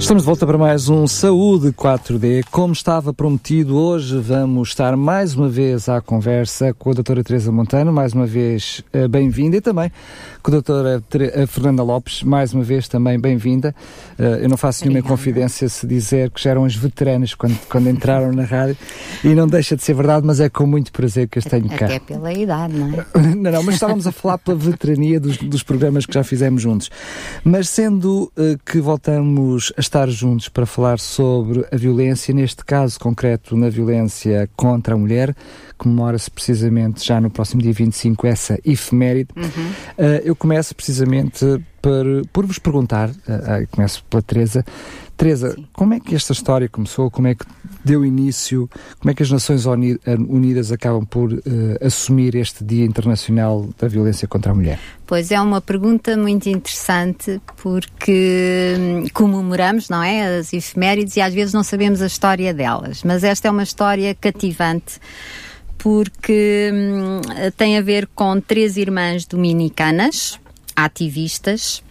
Estamos de volta para mais um Saúde 4D. Como estava prometido, hoje vamos estar mais uma vez à conversa com a doutora Teresa Montano, mais uma vez eh, bem-vinda, e também com a doutora eh, Fernanda Lopes, mais uma vez também bem-vinda. Eh, eu não faço nenhuma confidência se dizer que já eram as veteranas quando, quando entraram na rádio, e não deixa de ser verdade, mas é com muito prazer que as tenho cá. Até pela idade, não é? não, não, mas estávamos a falar pela veterania dos, dos programas que já fizemos juntos. Mas sendo que voltamos a estar juntos para falar sobre a violência, neste caso concreto na violência contra a mulher, comemora-se precisamente já no próximo dia 25 essa efeméride. Uhum. Uh, eu começo precisamente por, por vos perguntar, uh, começo pela Teresa, Teresa, Sim. como é que esta história começou? Como é que deu início? Como é que as Nações Unidas acabam por uh, assumir este Dia Internacional da Violência contra a Mulher? Pois é uma pergunta muito interessante porque hum, comemoramos, não é, as efemérides e às vezes não sabemos a história delas, mas esta é uma história cativante porque hum, tem a ver com três irmãs dominicanas, ativistas,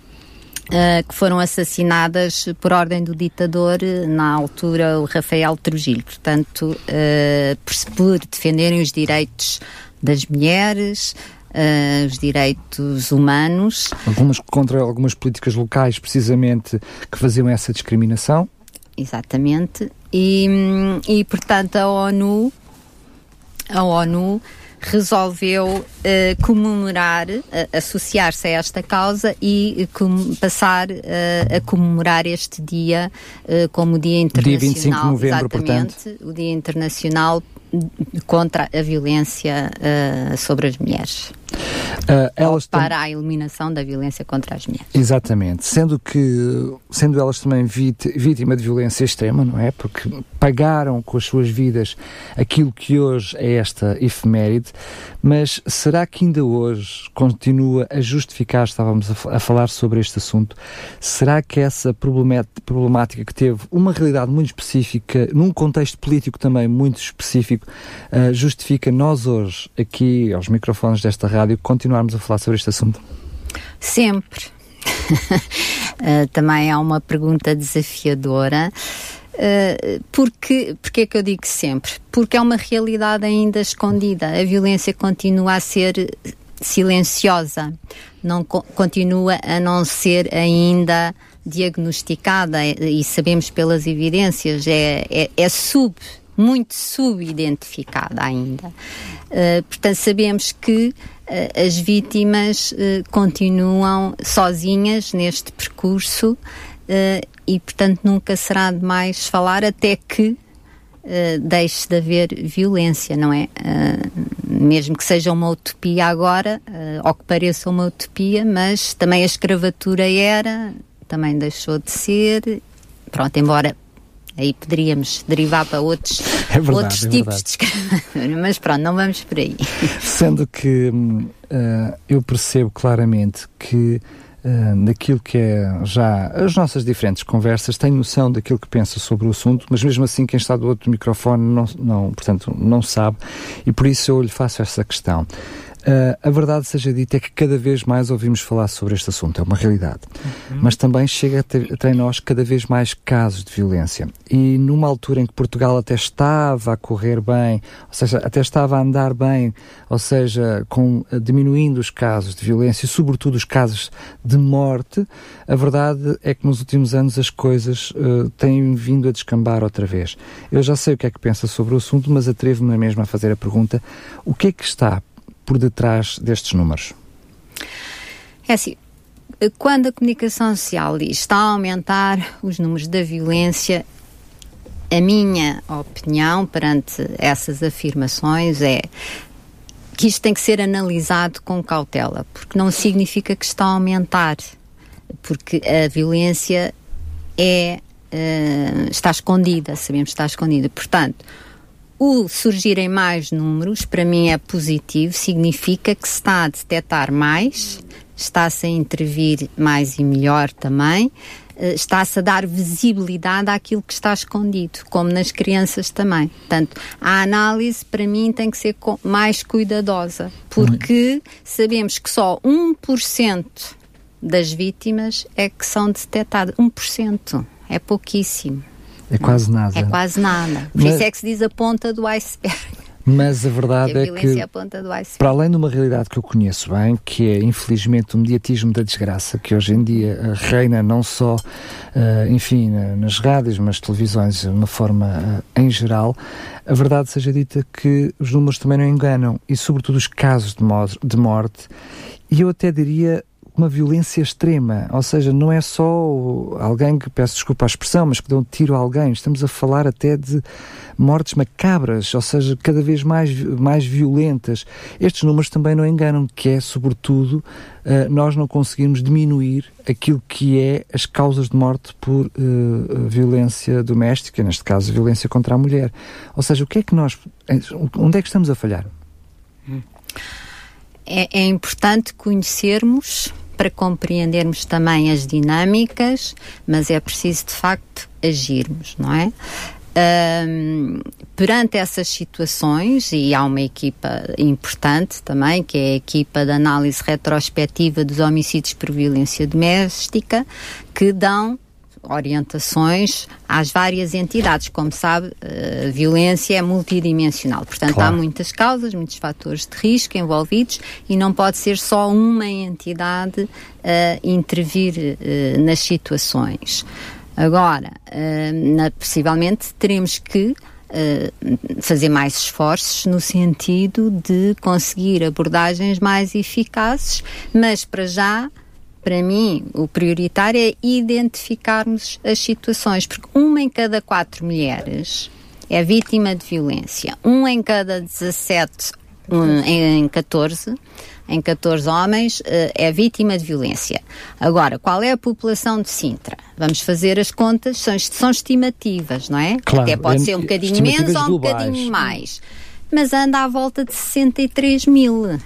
Uh, que foram assassinadas por ordem do ditador, na altura o Rafael Trujillo, portanto, uh, por, por, defenderem os direitos das mulheres, uh, os direitos humanos. Algumas contra algumas políticas locais, precisamente, que faziam essa discriminação. Exatamente. E, e portanto, a ONU, a ONU resolveu uh, comemorar, uh, associar-se a esta causa e uh, passar a comemorar este dia como Dia Internacional. Dia 25 de novembro, portanto. o Dia Internacional contra a violência sobre as mulheres. Uh, elas para a eliminação da violência contra as mulheres. Exatamente, sendo que sendo elas também vítima de violência extrema, não é? Porque pagaram com as suas vidas aquilo que hoje é esta efeméride, mas será que ainda hoje continua a justificar, estávamos a, a falar sobre este assunto, será que essa problemática que teve uma realidade muito específica, num contexto político também muito específico, uh, justifica nós hoje, aqui aos microfones desta rádio, continuarmos a falar sobre este assunto? Sempre. uh, também é uma pergunta desafiadora. Uh, porque, porque é que eu digo sempre? Porque é uma realidade ainda escondida. A violência continua a ser silenciosa, não co continua a não ser ainda diagnosticada e sabemos pelas evidências, é, é, é sub, muito subidentificada ainda. Uh, portanto, sabemos que uh, as vítimas uh, continuam sozinhas neste percurso e, portanto, nunca será demais falar até que deixe de haver violência, não é? mesmo que seja uma utopia agora, ou que pareça uma utopia, mas também a escravatura era, também deixou de ser. Pronto, embora Aí poderíamos derivar para outros, é verdade, outros é tipos de escravatura, mas pronto, não vamos por aí. Sendo que uh, eu percebo claramente que uh, naquilo que é já as nossas diferentes conversas, tenho noção daquilo que pensa sobre o assunto, mas mesmo assim quem está do outro microfone não, não, portanto, não sabe e por isso eu lhe faço essa questão. Uh, a verdade seja dita é que cada vez mais ouvimos falar sobre este assunto, é uma realidade. Uhum. Mas também chega até nós cada vez mais casos de violência. E numa altura em que Portugal até estava a correr bem, ou seja, até estava a andar bem, ou seja, com, uh, diminuindo os casos de violência e sobretudo os casos de morte, a verdade é que nos últimos anos as coisas uh, têm vindo a descambar outra vez. Eu já sei o que é que pensa sobre o assunto, mas atrevo-me mesmo a fazer a pergunta: o que é que está por detrás destes números? É assim, quando a comunicação social diz está a aumentar os números da violência, a minha opinião perante essas afirmações é que isto tem que ser analisado com cautela, porque não significa que está a aumentar, porque a violência é uh, está escondida, sabemos que está escondida. Portanto, o surgirem mais números, para mim é positivo, significa que se está a detectar mais, está-se a intervir mais e melhor também. Eh, está-se a dar visibilidade àquilo que está escondido, como nas crianças também. Portanto, a análise para mim tem que ser mais cuidadosa, porque sabemos que só 1% das vítimas é que são detectadas. 1%. É pouquíssimo. É quase nada. É quase nada. Por Mas... isso é que se diz a ponta do iceberg. Mas a verdade a é que, é para além de uma realidade que eu conheço bem, que é infelizmente o mediatismo da desgraça, que hoje em dia eh, reina não só, uh, enfim, nas rádios, mas televisões, de uma forma uh, em geral, a verdade seja dita que os números também não enganam, e sobretudo os casos de, de morte, e eu até diria uma violência extrema, ou seja, não é só alguém que, peço desculpa a expressão, mas que deu um tiro a alguém, estamos a falar até de mortes macabras, ou seja, cada vez mais, mais violentas. Estes números também não enganam, que é, sobretudo, uh, nós não conseguimos diminuir aquilo que é as causas de morte por uh, violência doméstica, neste caso, violência contra a mulher. Ou seja, o que é que nós, onde é que estamos a falhar? É, é importante conhecermos para compreendermos também as dinâmicas, mas é preciso de facto agirmos, não é? Um, perante essas situações, e há uma equipa importante também, que é a equipa de análise retrospectiva dos homicídios por violência doméstica, que dão orientações às várias entidades. Como sabe, a violência é multidimensional. Portanto, claro. há muitas causas, muitos fatores de risco envolvidos e não pode ser só uma entidade a intervir uh, nas situações. Agora, possivelmente teremos que fazer mais esforços no sentido de conseguir abordagens mais eficazes, mas para já para mim, o prioritário é identificarmos as situações, porque uma em cada quatro mulheres é vítima de violência, um em cada 17, um em 14, em 14 homens eh, é vítima de violência. Agora, qual é a população de Sintra? Vamos fazer as contas, são, são estimativas, não é? Claro, Até pode é, ser um bocadinho menos ou um bocadinho mais. Mas anda à volta de 63 mil.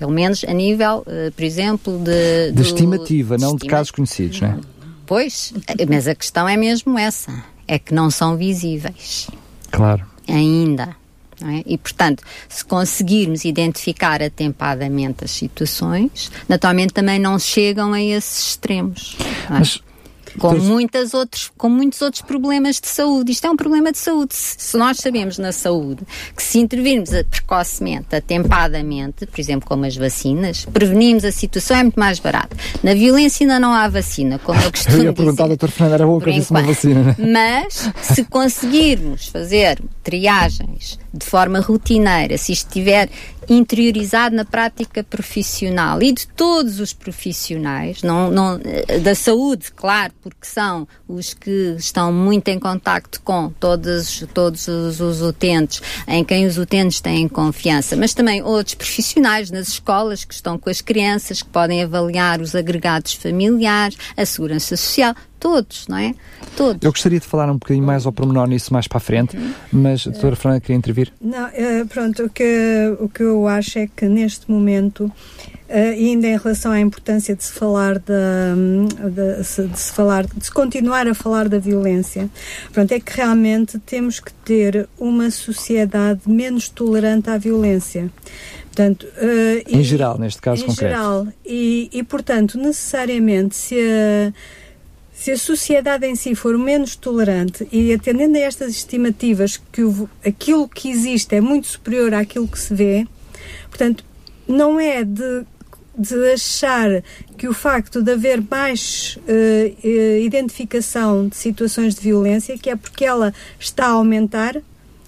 Pelo menos a nível, uh, por exemplo, de. De estimativa, de não estima... de casos conhecidos, não é? Pois, mas a questão é mesmo essa: é que não são visíveis. Claro. Ainda. É? E, portanto, se conseguirmos identificar atempadamente as situações, naturalmente também não chegam a esses extremos. É? Mas com, muitas outros, com muitos outros problemas de saúde. Isto é um problema de saúde. Se nós sabemos na saúde que se intervirmos precocemente, atempadamente, por exemplo, como as vacinas, prevenimos a situação, é muito mais barato. Na violência ainda não há vacina, como eu costumo dizer. Eu ia perguntar ao Dr. Fernando, era bom que uma vacina, né? Mas, se conseguirmos fazer triagens de forma rotineira, se estiver interiorizado na prática profissional e de todos os profissionais, não, não, da saúde, claro, porque são os que estão muito em contacto com todos, todos os, os utentes, em quem os utentes têm confiança, mas também outros profissionais nas escolas que estão com as crianças, que podem avaliar os agregados familiares, a segurança social, todos, não é? Todos. Eu gostaria de falar um bocadinho mais ao pormenor nisso mais para a frente, mas a doutora Fernanda queria intervir. Não, uh, pronto, o que, o que eu acho é que neste momento, uh, ainda em relação à importância de se falar da, de, de, se falar, de se continuar a falar da violência, pronto, é que realmente temos que ter uma sociedade menos tolerante à violência. Portanto, uh, em e, geral, neste caso em concreto. Em geral, e, e portanto, necessariamente, se a se a sociedade em si for menos tolerante e atendendo a estas estimativas que o, aquilo que existe é muito superior àquilo que se vê, portanto, não é de, de achar que o facto de haver mais uh, identificação de situações de violência, que é porque ela está a aumentar,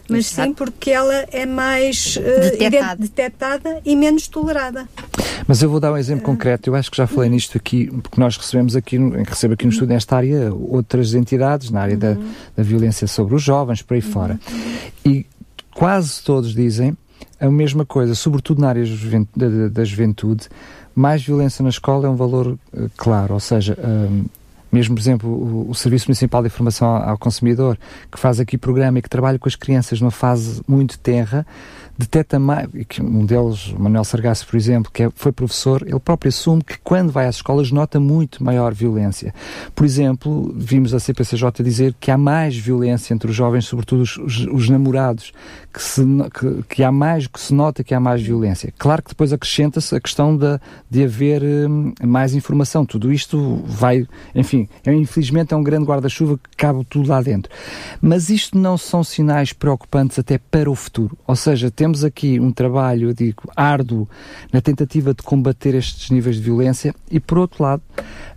mas Exato. sim porque ela é mais uh, detectada e menos tolerada. Mas eu vou dar um exemplo concreto. Eu acho que já falei nisto aqui, porque nós recebemos aqui, recebo aqui no estudo nesta área outras entidades na área da, da violência sobre os jovens, por aí fora. E quase todos dizem a mesma coisa, sobretudo na área da, da juventude. Mais violência na escola é um valor uh, claro, ou seja, um, mesmo, por exemplo, o, o Serviço Municipal de Informação ao, ao Consumidor, que faz aqui programa e que trabalha com as crianças numa fase muito terra, detecta mais, um deles, Manuel Sargasso, por exemplo, que é, foi professor, ele próprio assume que quando vai às escolas nota muito maior violência. Por exemplo, vimos a CPCJ dizer que há mais violência entre os jovens, sobretudo os, os, os namorados, que, se, que, que, há mais, que se nota que há mais violência. Claro que depois acrescenta-se a questão de, de haver hum, mais informação. Tudo isto vai, enfim, é, infelizmente é um grande guarda-chuva que cabe tudo lá dentro. Mas isto não são sinais preocupantes até para o futuro. Ou seja, temos aqui um trabalho, eu digo, árduo na tentativa de combater estes níveis de violência e, por outro lado,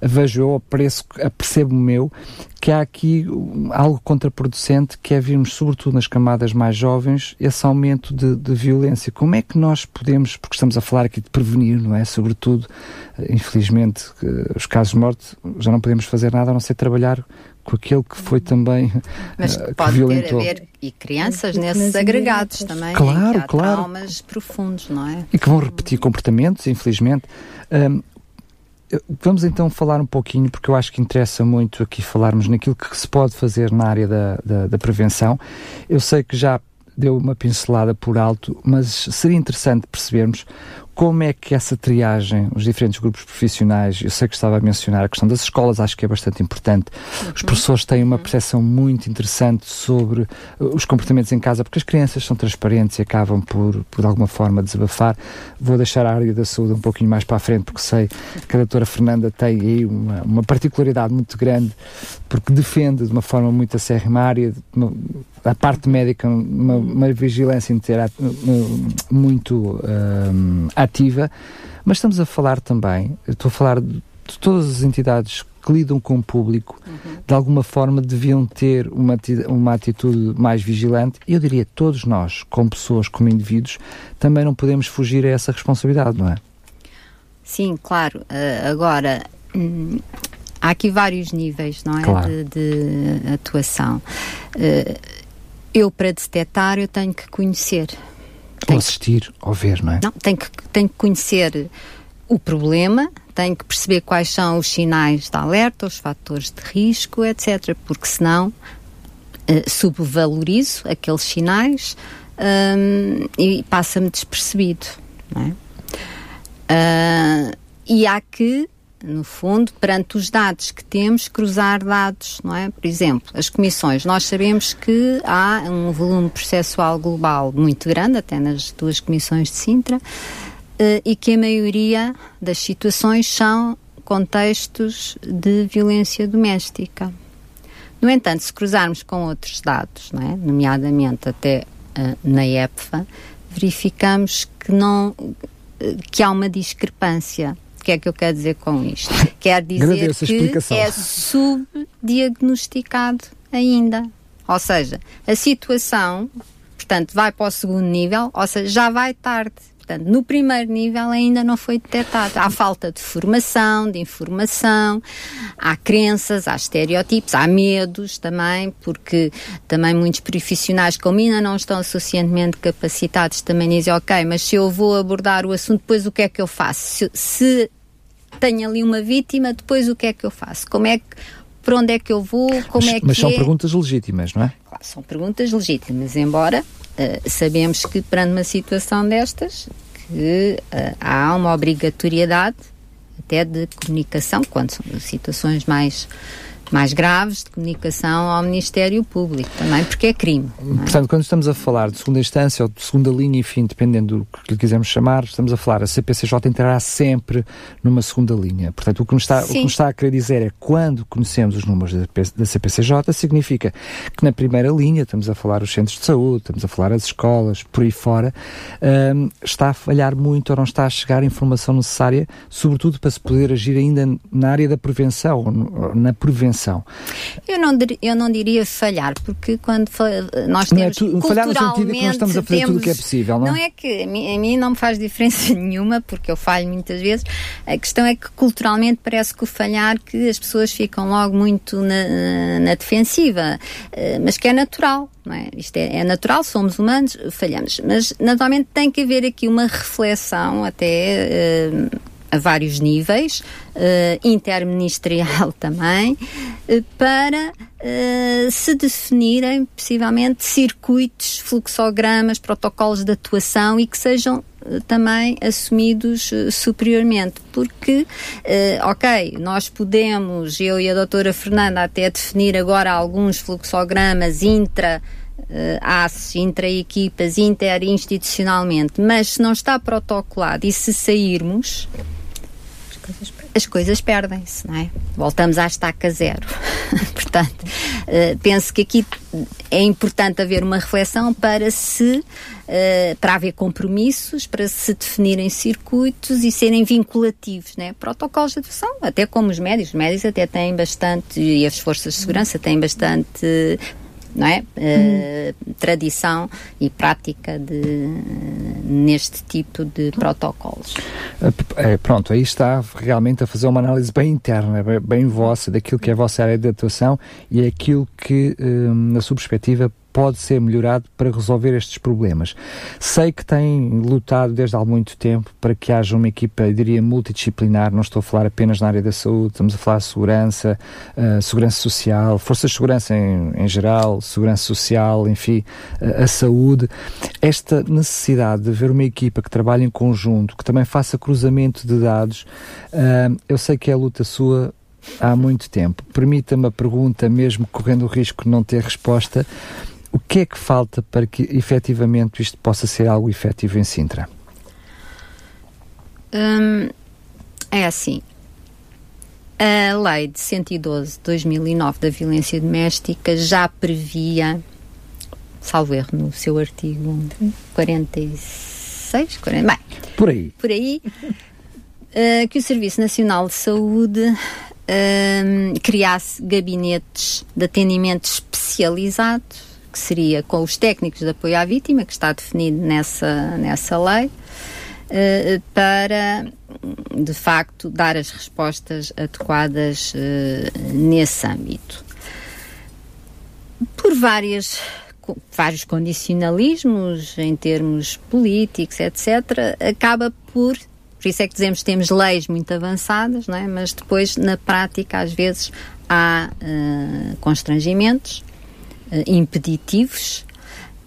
vejo eu, percebo o meu, que há aqui algo contraproducente que é virmos, sobretudo nas camadas mais jovens, esse aumento de, de, violência. Como é que nós podemos, porque estamos a falar aqui de prevenir, não é? Sobretudo, eh, infelizmente, os casos de morte, já não podemos fazer nada a não ser trabalhar com aquele que foi também Mas uh, pode violentou. ter a ver, e crianças nesses agregados também, claro, que claro. traumas profundos, não é? E que vão repetir comportamentos, infelizmente. Um, vamos então falar um pouquinho, porque eu acho que interessa muito aqui falarmos naquilo que se pode fazer na área da, da, da prevenção. Eu sei que já deu uma pincelada por alto, mas seria interessante percebermos como é que essa triagem, os diferentes grupos profissionais, eu sei que estava a mencionar a questão das escolas, acho que é bastante importante. Uhum. Os professores têm uma uhum. percepção muito interessante sobre uh, os comportamentos em casa, porque as crianças são transparentes e acabam por, por de alguma forma, desabafar. Vou deixar a área da saúde um pouquinho mais para a frente, porque sei que a doutora Fernanda tem aí uma, uma particularidade muito grande, porque defende de uma forma muito acérrima a área, uma, a parte médica, uma, uma vigilância inteira muito um, ativa, mas estamos a falar também, estou a falar de, todas as entidades que lidam com o público, uhum. de alguma forma deviam ter uma, uma atitude mais vigilante. Eu diria todos nós, como pessoas, como indivíduos, também não podemos fugir a essa responsabilidade, não é? Sim, claro. Uh, agora, hum, há aqui vários níveis, não é? Claro. De, de, atuação. Uh, eu, para detectar, eu tenho que conhecer ou assistir, ou ver, não é? Não, tem que, tem que conhecer o problema, tem que perceber quais são os sinais de alerta, os fatores de risco, etc. Porque senão uh, subvalorizo aqueles sinais um, e passa-me despercebido. Não é? Uh, e há que no fundo, perante os dados que temos, cruzar dados, não é? Por exemplo, as comissões. Nós sabemos que há um volume processual global muito grande, até nas duas comissões de Sintra, eh, e que a maioria das situações são contextos de violência doméstica. No entanto, se cruzarmos com outros dados, é? nomeadamente até uh, na EPFA, verificamos que, não, que há uma discrepância que é que eu quero dizer com isto? Quer dizer que é subdiagnosticado ainda. Ou seja, a situação, portanto, vai para o segundo nível, ou seja, já vai tarde. Portanto, no primeiro nível ainda não foi detectado. Há falta de formação, de informação, há crenças, há estereotipos, há medos também, porque também muitos profissionais, como ainda não estão suficientemente capacitados, também dizem, ok, mas se eu vou abordar o assunto, depois o que é que eu faço? Se, se tenho ali uma vítima, depois o que é que eu faço? Como é que por onde é que eu vou, como mas, é que Mas são é? perguntas legítimas, não é? Claro, são perguntas legítimas, embora uh, sabemos que perante uma situação destas, que uh, há uma obrigatoriedade até de comunicação, quando são situações mais mais graves de comunicação ao Ministério Público também, porque é crime. É? Portanto, quando estamos a falar de segunda instância ou de segunda linha, enfim, dependendo do que lhe quisermos chamar, estamos a falar, a CPCJ entrará sempre numa segunda linha. Portanto, o que nos está, o que nos está a querer dizer é quando conhecemos os números da CPCJ, significa que na primeira linha, estamos a falar os centros de saúde, estamos a falar as escolas, por aí fora, um, está a falhar muito ou não está a chegar a informação necessária, sobretudo para se poder agir ainda na área da prevenção, na prevenção eu não, eu não diria falhar, porque quando nós temos. Não é tu, falhar no sentido que nós estamos a fazer temos, tudo o que é possível, não é? Não é que a mim, a mim, não me faz diferença nenhuma, porque eu falho muitas vezes. A questão é que culturalmente parece que o falhar, que as pessoas ficam logo muito na, na defensiva, eh, mas que é natural. Não é? Isto é, é, natural, somos humanos, falhamos. Mas naturalmente tem que haver aqui uma reflexão até. Uh, a vários níveis, uh, interministerial também, uh, para uh, se definirem, possivelmente, circuitos, fluxogramas, protocolos de atuação e que sejam também assumidos superiormente, porque, ok, nós podemos, eu e a doutora Fernanda, até definir agora alguns fluxogramas intra ACES, intra-equipas, interinstitucionalmente, mas se não está protocolado e se sairmos, as coisas perdem-se, não é? Voltamos à estaca zero. Portanto, uh, penso que aqui é importante haver uma reflexão para se uh, para haver compromissos, para se definirem circuitos e serem vinculativos, né? Protocolos de atuação, até como os médicos, os médicos até têm bastante e as forças de segurança têm bastante não é? Uh, tradição e prática de, neste tipo de protocolos. É, pronto, aí está realmente a fazer uma análise bem interna, bem, bem vossa, daquilo que é a vossa área de atuação e é aquilo que, na sua perspectiva, pode ser melhorado para resolver estes problemas. Sei que tem lutado desde há muito tempo para que haja uma equipa, eu diria, multidisciplinar, não estou a falar apenas na área da saúde, estamos a falar de segurança, uh, segurança social, forças de segurança em, em geral, segurança social, enfim, uh, a saúde. Esta necessidade de haver uma equipa que trabalhe em conjunto, que também faça cruzamento de dados, uh, eu sei que é a luta sua há muito tempo. Permita-me a pergunta, mesmo correndo o risco de não ter resposta, o que é que falta para que efetivamente isto possa ser algo efetivo em Sintra? Hum, é assim. A lei de 112 de 2009 da violência doméstica já previa, salvo erro no seu artigo 46, 40, bem, por aí, por aí uh, que o Serviço Nacional de Saúde uh, criasse gabinetes de atendimento especializado que seria com os técnicos de apoio à vítima, que está definido nessa, nessa lei, uh, para, de facto, dar as respostas adequadas uh, nesse âmbito. Por várias vários condicionalismos em termos políticos, etc., acaba por por isso é que dizemos que temos leis muito avançadas, não é? mas depois, na prática, às vezes há uh, constrangimentos impeditivos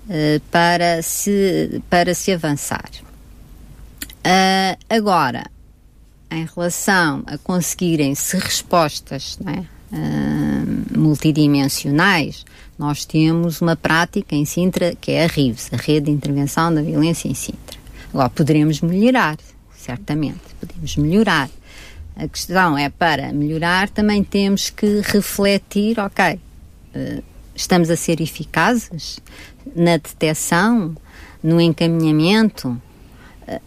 uh, para, se, para se avançar. Uh, agora, em relação a conseguirem-se respostas é? multidimensionais, nós temos uma prática em Sintra que é a RIVS, a Rede de Intervenção da Violência em Sintra. Agora, poderemos melhorar, certamente, podemos melhorar. A questão é para melhorar também temos que refletir, ok, estamos a ser eficazes na detecção, no encaminhamento? Uh,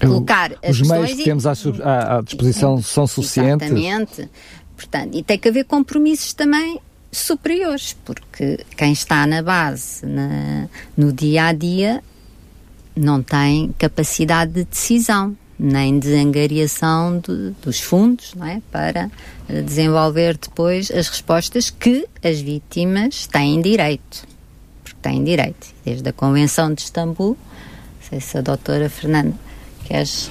colocar as Os meios que temos à, à, disposição e, são suficientes? Exatamente. Portanto, e tem que haver compromissos também superiores, porque quem está na base, na, no dia a dia, não tem capacidade de decisão nem de angariação de, dos fundos não é? para eh, desenvolver depois as respostas que as vítimas têm direito. Porque têm direito. Desde a Convenção de Istambul, não sei se a doutora Fernanda queres.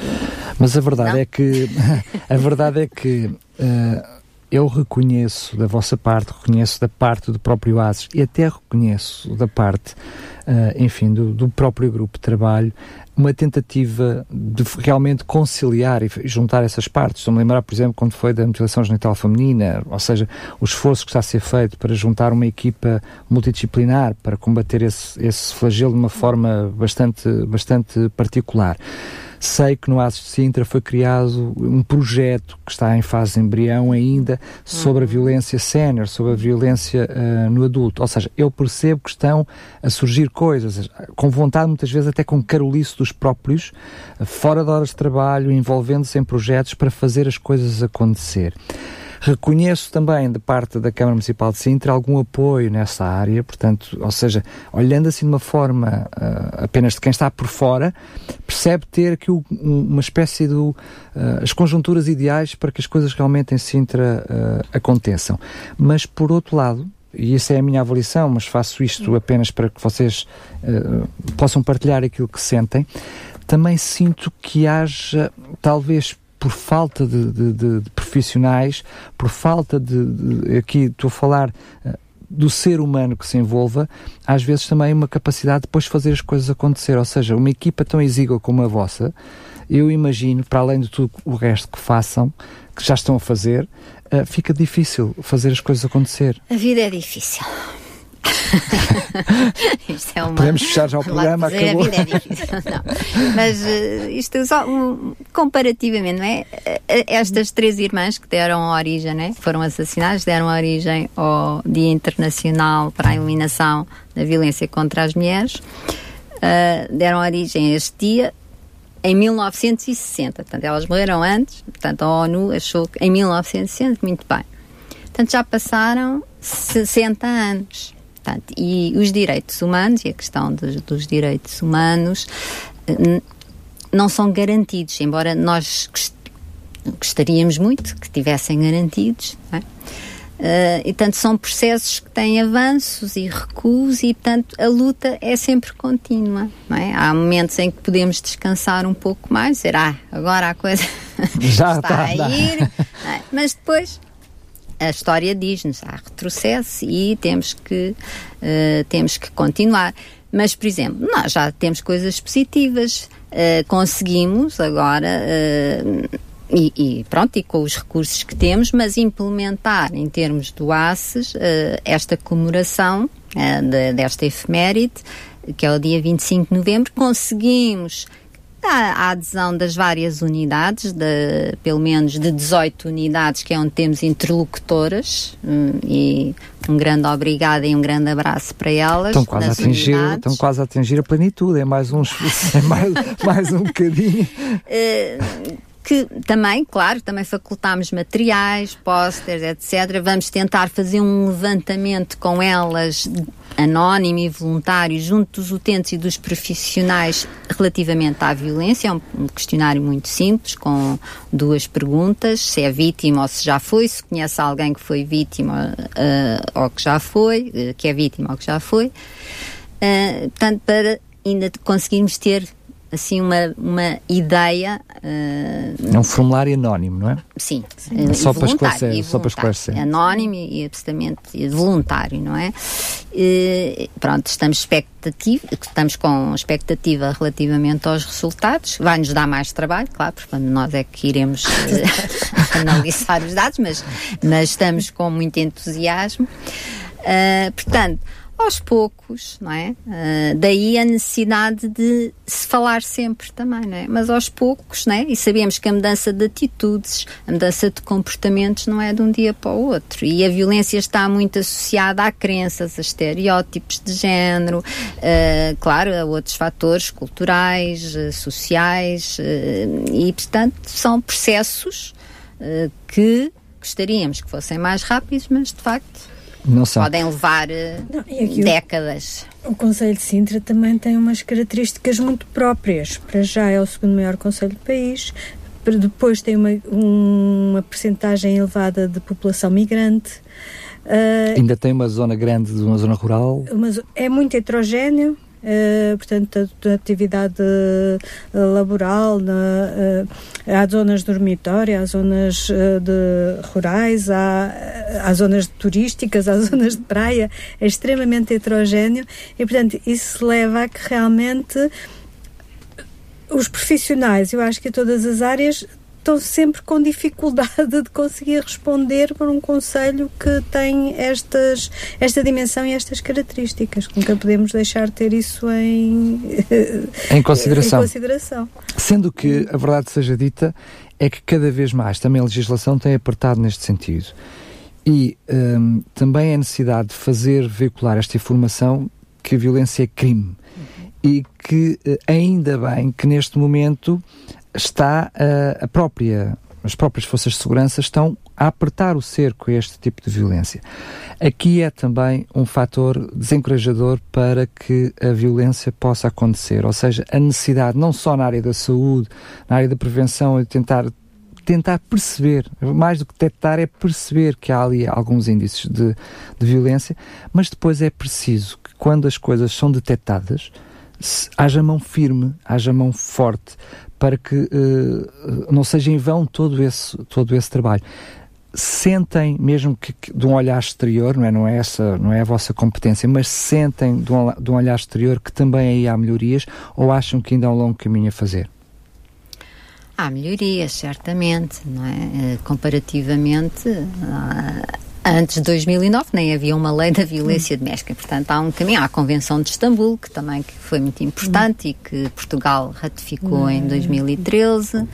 Mas a verdade não? é que a verdade é que uh, eu reconheço da vossa parte, reconheço da parte do próprio ASES e até reconheço da parte, uh, enfim, do, do próprio grupo de trabalho uma tentativa de realmente conciliar e juntar essas partes. Estou-me a lembrar, por exemplo, quando foi da mutilação genital feminina, ou seja, o esforço que está a ser feito para juntar uma equipa multidisciplinar para combater esse, esse flagelo de uma forma bastante, bastante particular. Sei que no ASES de Sintra foi criado um projeto que está em fase de embrião ainda sobre a uhum. violência sénior, sobre a violência uh, no adulto. Ou seja, eu percebo que estão a surgir coisas, com vontade muitas vezes até com carolice dos próprios, fora de horas de trabalho, envolvendo-se em projetos para fazer as coisas acontecer. Reconheço também, de parte da Câmara Municipal de Sintra, algum apoio nessa área, portanto, ou seja, olhando assim de uma forma uh, apenas de quem está por fora, percebe ter aqui um, uma espécie de uh, as conjunturas ideais para que as coisas realmente em Sintra uh, aconteçam. Mas, por outro lado, e essa é a minha avaliação, mas faço isto apenas para que vocês possam partilhar aquilo que sentem, também sinto que haja, talvez por falta de, de, de, de profissionais, por falta de, aqui estou a falar uh, do ser humano que se envolva, às vezes também uma capacidade de depois fazer as coisas acontecer. Ou seja, uma equipa tão exígua como a vossa, eu imagino, para além de tudo o resto que façam, que já estão a fazer, uh, fica difícil fazer as coisas acontecer. A vida é difícil. isto é uma... Podemos fechar já o programa, acabou. A vida é difícil, não. Mas uh, isto só um, comparativamente, não é? Eh, estas três irmãs que deram origem, né? foram assassinadas, deram origem ao Dia Internacional para a Eliminação da Violência contra as Mulheres, uh, deram origem a este dia em 1960. Portanto, elas morreram antes, portanto, a ONU achou que em 1960, muito bem. Portanto, já passaram 60 anos. Portanto, e os direitos humanos e a questão dos, dos direitos humanos eh, não são garantidos, embora nós gostaríamos muito que tivessem garantidos. Não é? Uh, e, portanto, são processos que têm avanços e recuos e, portanto, a luta é sempre contínua, é? Há momentos em que podemos descansar um pouco mais, dizer, ah, agora a coisa está tá, a ir, é? mas depois a história diz-nos, há retrocesso e temos que, uh, temos que continuar. Mas, por exemplo, nós já temos coisas positivas, uh, conseguimos agora e, e, pronto, e com os recursos que temos, mas implementar em termos do ACES uh, esta comemoração uh, de, desta efeméride, que é o dia 25 de novembro, conseguimos a, adesão das várias unidades, de, pelo menos de 18 unidades, que é onde temos interlocutoras, um, e um grande obrigado e um grande abraço para elas. Estão quase, a atingir, estão quase a atingir a plenitude, é mais, uns, é mais, mais um bocadinho. Uh, que também, claro, também facultamos materiais, pósteres, etc. Vamos tentar fazer um levantamento com elas anónimo e voluntário junto dos utentes e dos profissionais relativamente à violência. É um, questionário muito simples, com duas perguntas, se é vítima ou se já foi, se conhece alguém que foi vítima uh, ou que já foi, uh, que é vítima ou que já foi. Uh, portanto, para ainda conseguirmos ter assim uma, uma ideia. Uh, é um formulário anónimo, não é? Sim, sim. Só, para esclarecer, só para esclarecer. Anónimo e absolutamente voluntário, não é? E, pronto, estamos, expectativa, estamos com expectativa relativamente aos resultados. Vai-nos dar mais trabalho, claro, porque nós é que iremos uh, analisar os dados, mas, mas estamos com muito entusiasmo. Uh, portanto, aos poucos, não é? Uh, daí a necessidade de se falar sempre também, não é? Mas aos poucos, não é? E sabemos que a mudança de atitudes, a mudança de comportamentos não é de um dia para o outro. E a violência está muito associada a crenças, a estereótipos de género, uh, claro, a outros fatores culturais, uh, sociais, e portanto são processos que gostaríamos que fossem mais rápidos, mas de facto não são. Podem levar eh, não, décadas. O, o Conselho de Sintra também tem umas características muito próprias. Para já é o segundo maior Conselho do país, depois tem uma, uma percentagem elevada de população migrante. Uh, Ainda tem uma zona grande de uma zona rural? Uma, é muito heterogéneo, Uh, portanto, da atividade uh, laboral, na, uh, há zonas de dormitório, há zonas de rurais, há, há zonas turísticas, há zonas de praia, é extremamente heterogéneo e, portanto, isso leva a que realmente os profissionais, eu acho que em todas as áreas, estão sempre com dificuldade de conseguir responder por um conselho que tem estas, esta dimensão e estas características. Nunca podemos deixar de ter isso em, em, consideração. em consideração. Sendo que a verdade seja dita, é que cada vez mais também a legislação tem apertado neste sentido. E um, também a necessidade de fazer veicular esta informação que a violência é crime. E que eh, ainda bem que neste momento está a, a própria as próprias forças de segurança estão a apertar o cerco a este tipo de violência. Aqui é também um fator desencorajador para que a violência possa acontecer, ou seja, a necessidade não só na área da saúde, na área da prevenção, de tentar tentar perceber, mais do que detectar, é perceber que há ali alguns índices de, de violência, mas depois é preciso que quando as coisas são detectadas, haja mão firme, haja mão forte, para que uh, não seja em vão todo esse, todo esse trabalho sentem, mesmo que, que, de um olhar exterior, não é, não é essa, não é a vossa competência, mas sentem de um, de um olhar exterior que também aí há melhorias ou acham que ainda há um longo caminho a fazer? Há melhorias, certamente, não é? Eh, comparativamente, Antes de 2009 nem havia uma lei da violência doméstica, portanto há um caminho. Há a Convenção de Istambul, que também foi muito importante e que Portugal ratificou em 2013.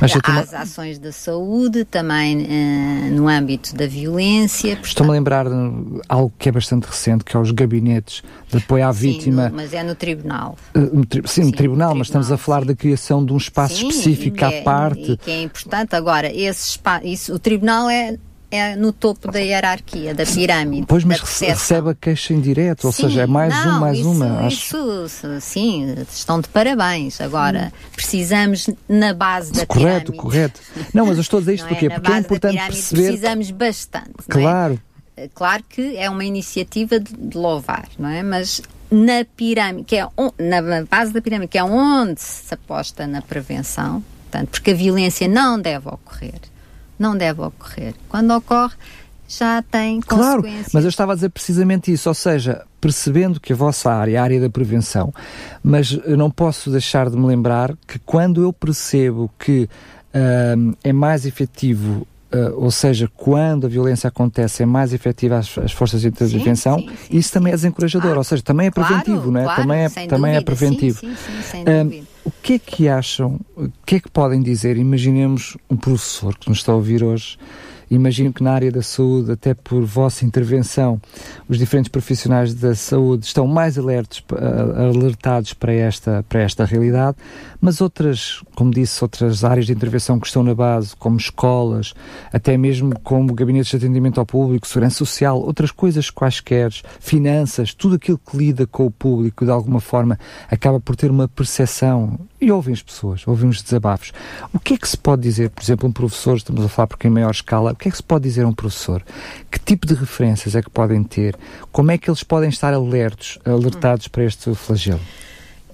Mas há as ações da saúde também uh, no âmbito da violência. Portanto... Estou-me a lembrar de algo que é bastante recente, que é os gabinetes de apoio à sim, vítima. No, mas é no tribunal. Uh, no tri sim, sim, no tribunal, mas estamos a falar sim. da criação de um espaço específico à é, parte. E que é importante. Agora, esse espaço, isso, o tribunal é é no topo da hierarquia, da pirâmide. Pois, mas recebe a queixa em direto, ou sim, seja, é mais não, um, mais isso, uma. Isso, sim, estão de parabéns. Agora, precisamos na base da correto, pirâmide. Correto, correto. Não, mas eu estou a dizer isto porquê? É? Porque é importante perceber. Precisamos bastante. Claro. É? Claro que é uma iniciativa de, de louvar, não é? Mas na pirâmide, que é on, na base da pirâmide, que é onde se aposta na prevenção, portanto, porque a violência não deve ocorrer não deve ocorrer. Quando ocorre, já tem claro, consequências. mas eu estava a dizer precisamente isso, ou seja, percebendo que a vossa área, a área da prevenção, mas eu não posso deixar de me lembrar que quando eu percebo que uh, é mais efetivo Uh, ou seja, quando a violência acontece, é mais efetiva as, as forças de intervenção, sim, sim, sim, isso também é desencorajador, claro. ou seja, também é preventivo, claro, não é? Claro, também é, também é preventivo. Sim, sim, sem uh, o que é que acham, o que é que podem dizer? Imaginemos um professor que nos está a ouvir hoje Imagino que na área da saúde, até por vossa intervenção, os diferentes profissionais da saúde estão mais alertos, alertados para esta, para esta realidade, mas outras, como disse, outras áreas de intervenção que estão na base, como escolas, até mesmo como gabinetes de atendimento ao público, segurança social, outras coisas quaisquer, finanças, tudo aquilo que lida com o público de alguma forma acaba por ter uma percepção e ouvem as pessoas, ouvem os desabafos. O que é que se pode dizer, por exemplo, um professor, estamos a falar porque em maior escala, o que é que se pode dizer a um professor? Que tipo de referências é que podem ter? Como é que eles podem estar alertos, alertados para este flagelo?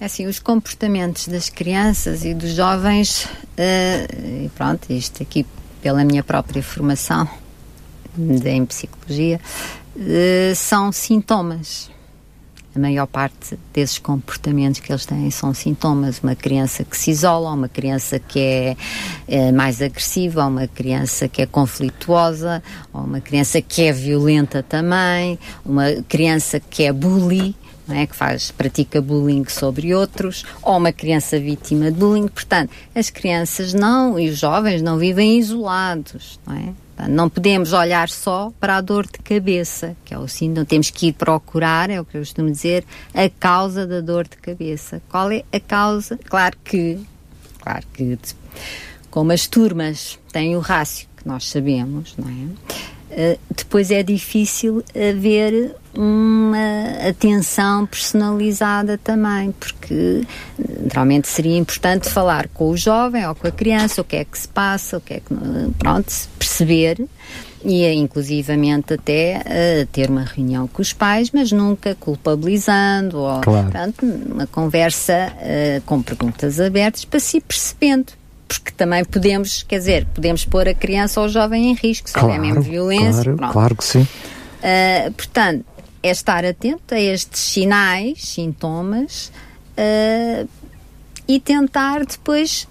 É assim, os comportamentos das crianças e dos jovens, uh, e pronto, isto aqui pela minha própria formação em psicologia, uh, são sintomas a maior parte desses comportamentos que eles têm são sintomas. Uma criança que se isola, uma criança que é, é mais agressiva, uma criança que é conflituosa, uma criança que é violenta também, uma criança que é bully. É, que faz, pratica bullying sobre outros, ou uma criança vítima de bullying. Portanto, as crianças não e os jovens não vivem isolados, não é? Não podemos olhar só para a dor de cabeça, que é o síndrome, temos que ir procurar, é o que eu costumo dizer, a causa da dor de cabeça. Qual é a causa? Claro que, claro que, como as turmas têm o rácio que nós sabemos, não é? Uh, depois é difícil haver uma atenção personalizada também, porque naturalmente seria importante falar com o jovem ou com a criança o que é que se passa, o que é que pronto, perceber e inclusivamente até uh, ter uma reunião com os pais, mas nunca culpabilizando ou claro. pronto, uma conversa uh, com perguntas abertas para se ir percebendo porque também podemos, quer dizer, podemos pôr a criança ou o jovem em risco, se claro, houver mesmo violência. Claro, claro que sim. Uh, portanto, é estar atento a estes sinais, sintomas uh, e tentar depois,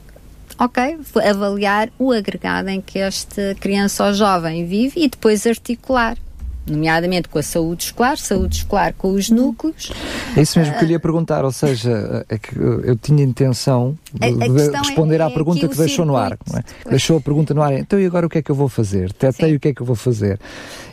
ok, avaliar o agregado em que esta criança ou jovem vive e depois articular nomeadamente com a saúde escolar, saúde escolar com os núcleos. É isso mesmo que eu lhe ia perguntar, ou seja, é que eu tinha intenção de, de responder é, à pergunta que deixou no ar. É? Deixou a pergunta no ar, então e agora o que é que eu vou fazer? Tetei o que é que eu vou fazer?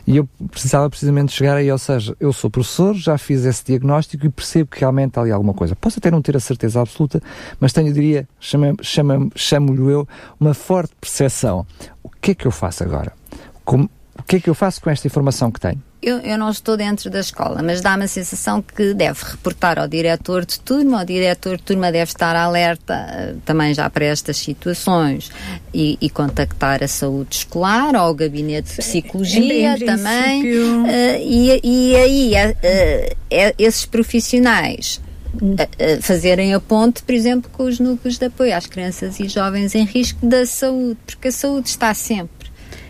E eu precisava precisamente chegar aí, ou seja, eu sou professor, já fiz esse diagnóstico e percebo que realmente há ali alguma coisa. Posso até não ter a certeza absoluta, mas tenho, diria, chamo-lhe eu, uma forte percepção. O que é que eu faço agora? Como, o que é que eu faço com esta informação que tenho? Eu, eu não estou dentro da escola, mas dá-me a sensação que deve reportar ao diretor de turma, o diretor de turma deve estar alerta uh, também já para estas situações e, e, contactar a saúde escolar ou o gabinete de psicologia também. Uh, e, e aí uh, esses profissionais fazerem a ponte, por exemplo, com os núcleos de apoio às crianças e jovens em risco da saúde, porque a saúde está sempre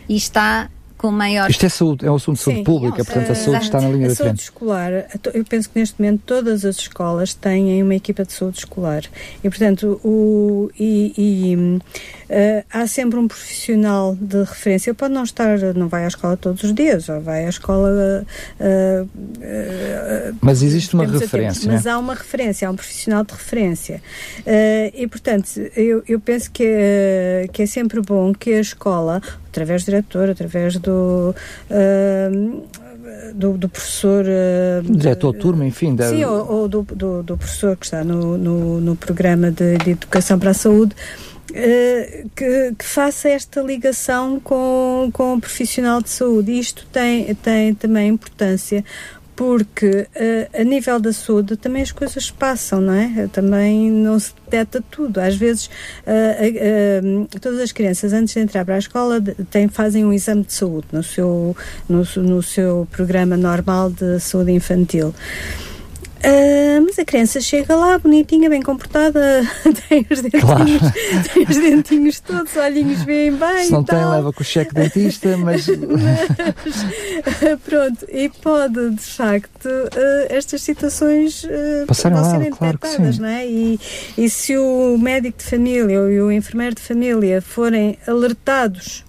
e está com maior. Isto é saúde, é um assunto de saúde pública, portanto a saúde está na linha da frente. A saúde escolar, eu penso que neste momento todas as escolas têm uma equipa de saúde escolar e, portanto, o, e, e uh, há sempre um profissional de referência. Pode não estar, não vai à escola todos os dias, ou vai à escola. Uh, uh, mas existe uma referência. mas há uma referência, há um profissional de referência. e, portanto, eu, eu penso que, que é sempre bom que a escola, através do diretor, através do. Do, do, professor. Uh, Diretor turma, enfim. Da... Sim, ou, ou do, do, do, professor que está no, no, no programa de, de, Educação para a Saúde. Uh, que, que, faça esta ligação com, com o profissional de saúde. Isto tem, tem também importância porque uh, a nível da saúde também as coisas passam, não é? Também não se detecta tudo. Às vezes, uh, uh, todas as crianças, antes de entrar para a escola, têm, fazem um exame de saúde no seu, no, no seu programa normal de saúde infantil. Uh, mas a criança chega lá, bonitinha, bem comportada, tem os dentinhos, claro. tem os dentinhos todos, olhinhos bem bem. Se não tem, leva com o cheque dentista, mas... mas. pronto, e pode, de facto, uh, estas situações uh, Passaram não lá, serem claro detectadas, não é? E, e se o médico de família e o enfermeiro de família forem alertados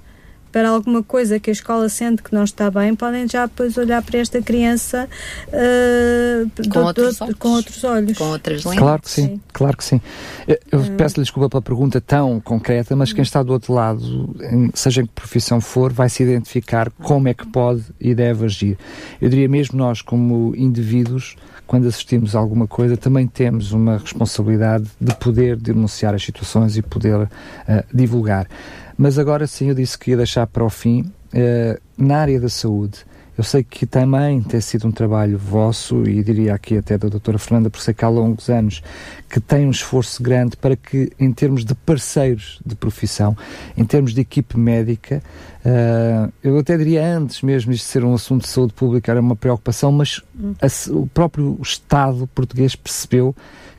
para alguma coisa que a escola sente que não está bem, podem já depois olhar para esta criança uh, com, outros do, com, outros olhos. Com outras lentes. Claro que sim, sim. claro que sim. Eu, uh, peço-lhe desculpa pela pergunta tão concreta, mas quem está do outro lado, seja em que profissão for, vai se identificar como é que pode e deve agir. Eu diria mesmo nós, como indivíduos, quando assistimos a alguma coisa, também temos uma responsabilidade de poder denunciar as situações e poder uh, divulgar. Mas agora sim, eu disse que ia deixar para o fim, uh, na área da saúde. Eu sei que também tem sido um trabalho vosso, e diria aqui até da doutora Fernanda, por sei que há longos anos, que tem um esforço grande para que, em termos de parceiros de profissão, em termos de equipe médica, uh, eu até diria antes mesmo de ser um assunto de saúde pública era uma preocupação, mas a, o próprio Estado português percebeu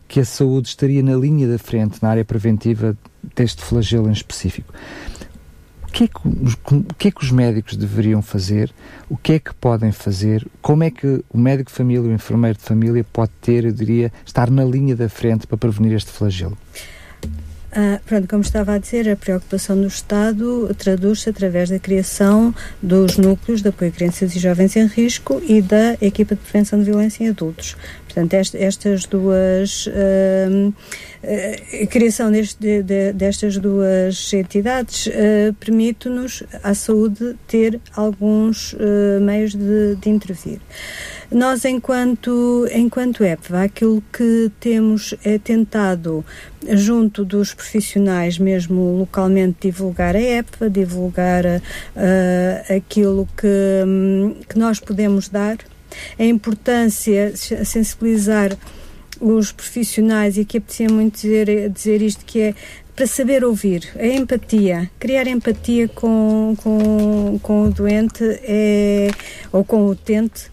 que a saúde estaria na linha da frente na área preventiva deste flagelo em específico que, é que, o que é que os médicos deveriam fazer? O que é que podem fazer? Como é que o médico de família, o enfermeiro de família pode ter, eu diria, estar na linha da frente para prevenir este flagelo? Ah, pronto, como estava a dizer, a preocupação do Estado traduz-se através da criação dos núcleos de apoio a crianças e jovens em risco e da equipa de prevenção de violência em adultos. Portanto, est estas duas. Uh, a criação deste, de, destas duas entidades uh, permite-nos, à saúde, ter alguns uh, meios de, de intervir. Nós, enquanto, enquanto EPVA, aquilo que temos é tentado, junto dos profissionais, mesmo localmente, divulgar a EPVA, divulgar uh, aquilo que, que nós podemos dar, a importância, sensibilizar os profissionais, e que apetecia muito dizer, dizer isto, que é para saber ouvir, a empatia, criar empatia com, com, com o doente é, ou com o utente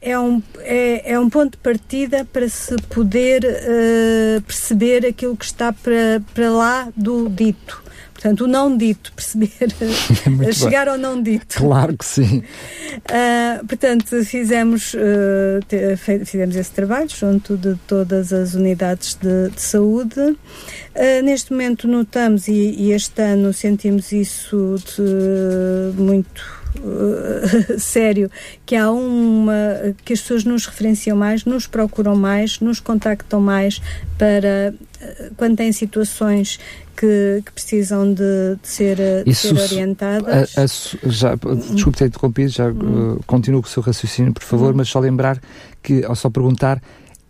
é um, é, é um ponto de partida para se poder uh, perceber aquilo que está para, para lá do dito. Portanto, o não dito, perceber, é chegar ao não dito. Claro que sim. Uh, portanto, fizemos, uh, te, fizemos esse trabalho junto de todas as unidades de, de saúde. Uh, neste momento notamos, e, e, este ano sentimos isso de, muito Uh, sério que há uma que as pessoas nos referenciam mais, nos procuram mais, nos contactam mais para uh, quando têm situações que, que precisam de, de ser, de ser orientadas. A, a, já, desculpe ter interrompido, já hum. uh, continuo com o seu raciocínio, por favor, hum. mas só lembrar que, ao só perguntar,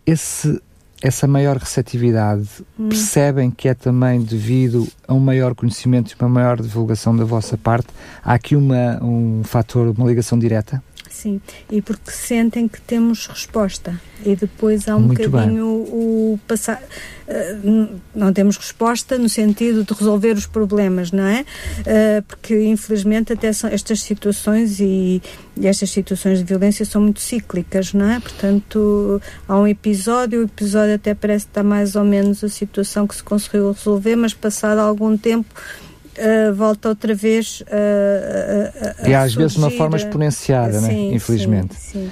esse essa maior receptividade hum. percebem que é também devido a um maior conhecimento e uma maior divulgação da vossa parte? Há aqui uma, um fator, uma ligação direta? Sim, e porque sentem que temos resposta. E depois há um Muito bocadinho o, o passar. Uh, não temos resposta no sentido de resolver os problemas, não é? Uh, porque infelizmente até são estas situações e, e, estas situações de violência são muito cíclicas, não é? Portanto, há um episódio, o episódio até parece estar mais ou menos a situação que se conseguiu resolver, mas passado algum tempo uh, volta outra vez uh, a, a, E às vezes de uma forma exponenciada, né? infelizmente. Sim, sim.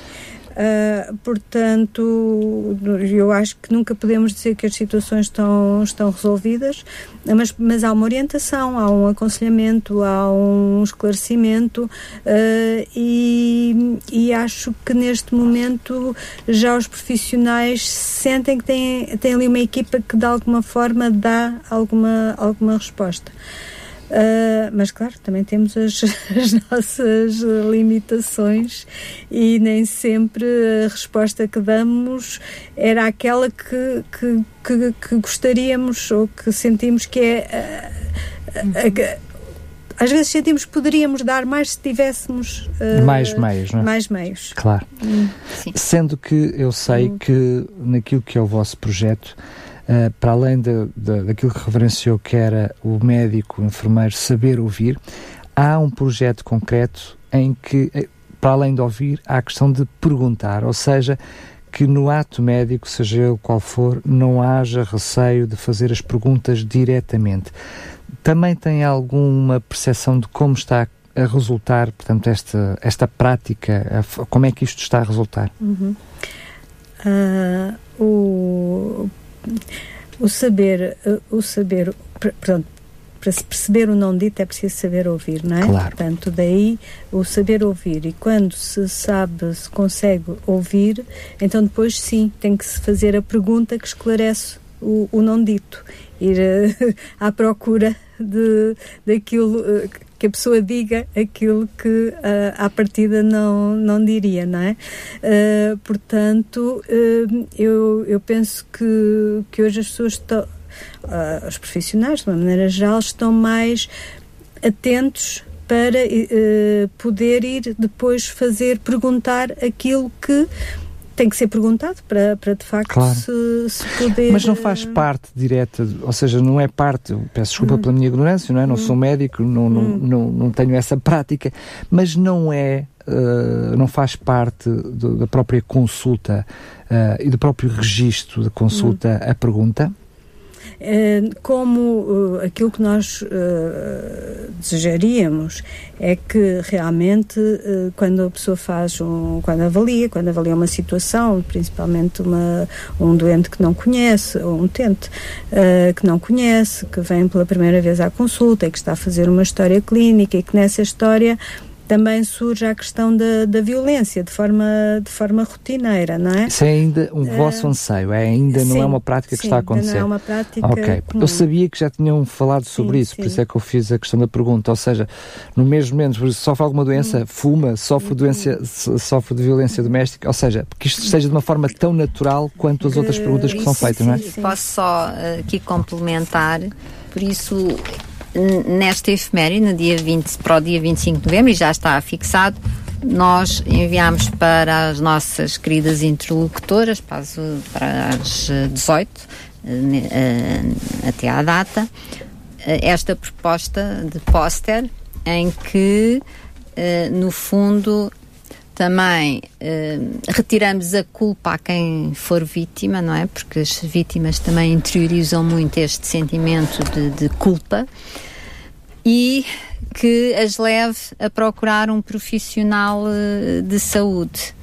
Uh, portanto, eu acho que nunca podemos dizer que as situações estão, estão resolvidas, mas, mas há uma orientação, há um aconselhamento, há um esclarecimento uh, e, e acho que neste momento já os profissionais sentem que têm, têm ali uma equipa que de alguma forma dá alguma, alguma resposta. Uh, mas claro, também temos as, as, nossas limitações e nem sempre a resposta que damos era aquela que, que, que, que gostaríamos ou que sentimos que é. Uh, às vezes sentimos que poderíamos dar mais se tivéssemos uh, mais meios, não é? Mais meios. Claro. Hum, Sendo que eu sei hum. que naquilo que é o vosso projeto Uh, para além de, de, daquilo que referenciou que era o médico, o enfermeiro, saber ouvir, há um projeto concreto em que, eh, para além de ouvir, há a questão de perguntar, ou seja, que no ato médico, seja ele qual for, não haja receio de fazer as perguntas diretamente. Também tem alguma percepção de como está a resultar, portanto, esta, esta prática, como é que isto está a resultar? Uhum. Uh, o o saber, o saber, pronto, para se perceber o não dito é preciso saber ouvir, não é? Claro. Portanto, daí o saber ouvir. E quando se sabe, se consegue ouvir, então depois sim, tem que se fazer a pergunta que esclarece o, o não dito. Ir uh, à procura de, daquilo uh, que a pessoa diga aquilo que uh, à partida não, não diria, não é? Uh, portanto, uh, eu, eu penso que, que hoje as pessoas estão, uh, os profissionais, de uma maneira geral, estão mais atentos para poder ir depois fazer, perguntar aquilo que tem que ser perguntado para, para de facto claro. se, se, poder. Mas não faz eh, parte direta, ou seja, não é parte, peço desculpa hum. pela minha ignorância, não é? Não hum. sou médico, não, não, hum. não, não tenho essa prática, mas não é. Uh, não faz parte do, da própria consulta uh, e do próprio registro de consulta hum. a pergunta? Eh, como eh, aquilo que nós eh, desejaríamos é que realmente quando a pessoa faz um, quando avalia, quando avalia uma situação, principalmente uma, um doente que não conhece, ou um utente que não conhece, que vem pela primeira vez à consulta e que está a fazer uma história clínica e que nessa história também surge a questão da, da violência de forma, de forma rotineira, não é? Isso é ainda um uh, vosso anseio, é ainda sim, não é uma prática que sim, está a acontecer. Não é uma prática. Ok, comum. eu sabia que já tinham falado sobre sim, isso, por isso é que eu fiz a questão da pergunta. Ou seja, no mesmo momento, sofre alguma doença, hum. fuma, sofre, doença, sofre de violência doméstica, ou seja, que isto esteja de uma forma tão natural quanto as outras perguntas que são feitas, não é? Posso só uh, aqui complementar, por isso nesta efeméride, no dia 20, para o dia 25 de novembro, e já está fixado, nós enviamos para as nossas queridas interlocutoras, para as, para as 18, eh, eh, até à data, eh, esta proposta de póster em que, no fundo, também retiramos a culpa a quem for vítima, não é? Porque as vítimas também interiorizam muito este sentimento de, de culpa e que as leve a procurar um profissional uh, de saúde.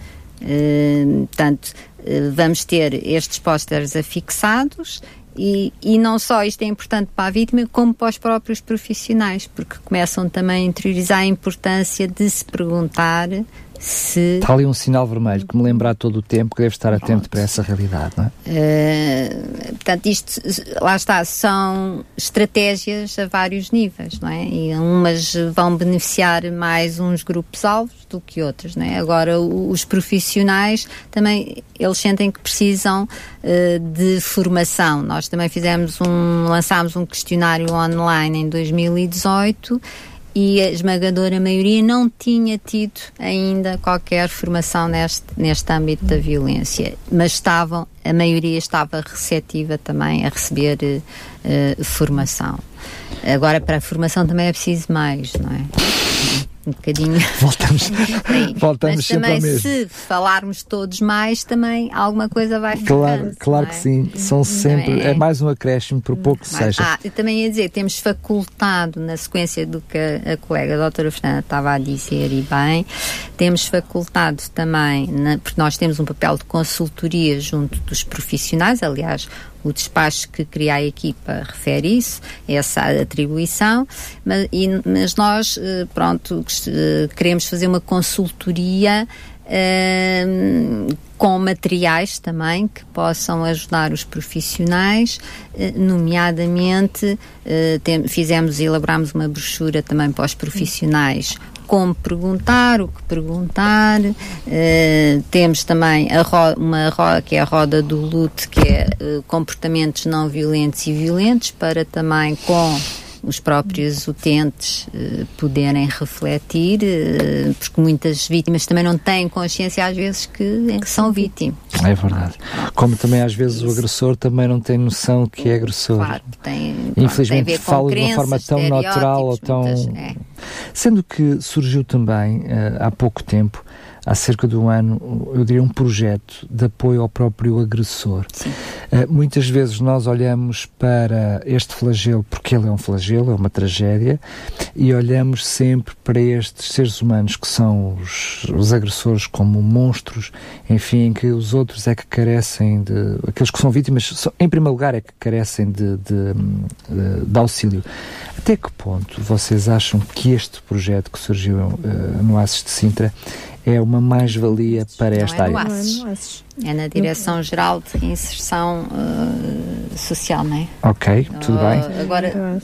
Uh, portanto, uh, vamos ter estes pósteres afixados e, e não só isto é importante para a vítima, como para os próprios profissionais, porque começam também a interiorizar a importância de se perguntar se... Está ali um sinal vermelho que me lembra todo o tempo que deve estar atento Pronto. para essa realidade, não é? Uh, portanto, isto, lá está, são estratégias a vários níveis, não é? E umas vão beneficiar mais uns grupos-alvos do que outros, não é? Agora, os profissionais também, eles sentem que precisam uh, de formação. Nós também fizemos um, lançámos um questionário online em 2018 e a esmagadora maioria não tinha tido ainda qualquer formação neste, neste âmbito da violência, mas estavam, a maioria estava receptiva também a receber uh, formação. Agora, para a formação também é preciso mais, não é? Um bocadinho. Voltamos, voltamos Mas sempre também, se falarmos todos mais, também alguma coisa vai ficar. Claro, claro é? que sim. São sempre. É, mais um acréscimo, por pouco que seja. ah, eu também ia dizer, temos facultado, na sequência do que a, a colega a doutora Fernanda estava a dizer, e bem, temos facultado também, na, porque nós temos um papel de consultoria junto dos profissionais, aliás, o despacho que cria a equipa refere isso, essa atribuição, mas, e, mas nós, eh, pronto, eh, queremos fazer uma consultoria Uh, com materiais também que possam ajudar os profissionais, uh, nomeadamente uh, tem, fizemos e elaboramos uma brochura também para os profissionais como perguntar, o que perguntar. Uh, temos também a ro uma roda que é a roda do luto, que é uh, comportamentos não violentos e violentos, para também com os próprios utentes uh, poderem refletir, uh, porque muitas vítimas também não têm consciência às vezes que, que são vítimas. É verdade. Como também às vezes o agressor também não tem noção que é agressor. Claro, tem, Infelizmente tem fala de uma forma tão natural ou tão. Muitas, é. Sendo que surgiu também uh, há pouco tempo há cerca de um ano, eu diria, um projeto de apoio ao próprio agressor. Uh, muitas vezes nós olhamos para este flagelo, porque ele é um flagelo, é uma tragédia, e olhamos sempre para estes seres humanos que são os, os agressores como monstros, enfim, que os outros é que carecem de. aqueles que são vítimas, em primeiro lugar, é que carecem de, de, de, de auxílio. Até que ponto vocês acham que este projeto que surgiu uh, no ASIS de Sintra é uma mais-valia para esta é no área? ASIS. É na Direção-Geral de Inserção uh, Social, não é? Ok, tudo bem. Uh, agora,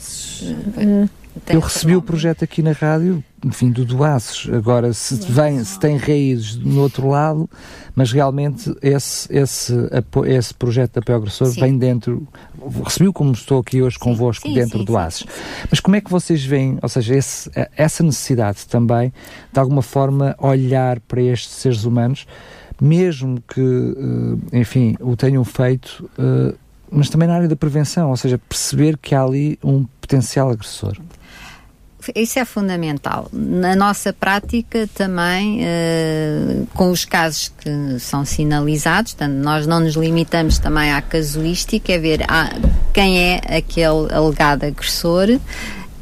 eu recebi o projeto aqui na rádio, enfim, do Doaços. Agora, se, vem, se tem raízes no outro lado, mas realmente esse, esse, esse projeto de apoio agressor Sim. vem dentro. Recebi como estou aqui hoje convosco sim, dentro sim, do. ASES. Mas como é que vocês veem, ou seja, esse, essa necessidade também, de alguma forma, olhar para estes seres humanos, mesmo que, eh, enfim, o tenham feito, eh, mas também na área da prevenção, ou seja, perceber que há ali um potencial agressor? Isso é fundamental. Na nossa prática também, uh, com os casos que são sinalizados, portanto, nós não nos limitamos também à casuística, é ver ah, quem é aquele alegado agressor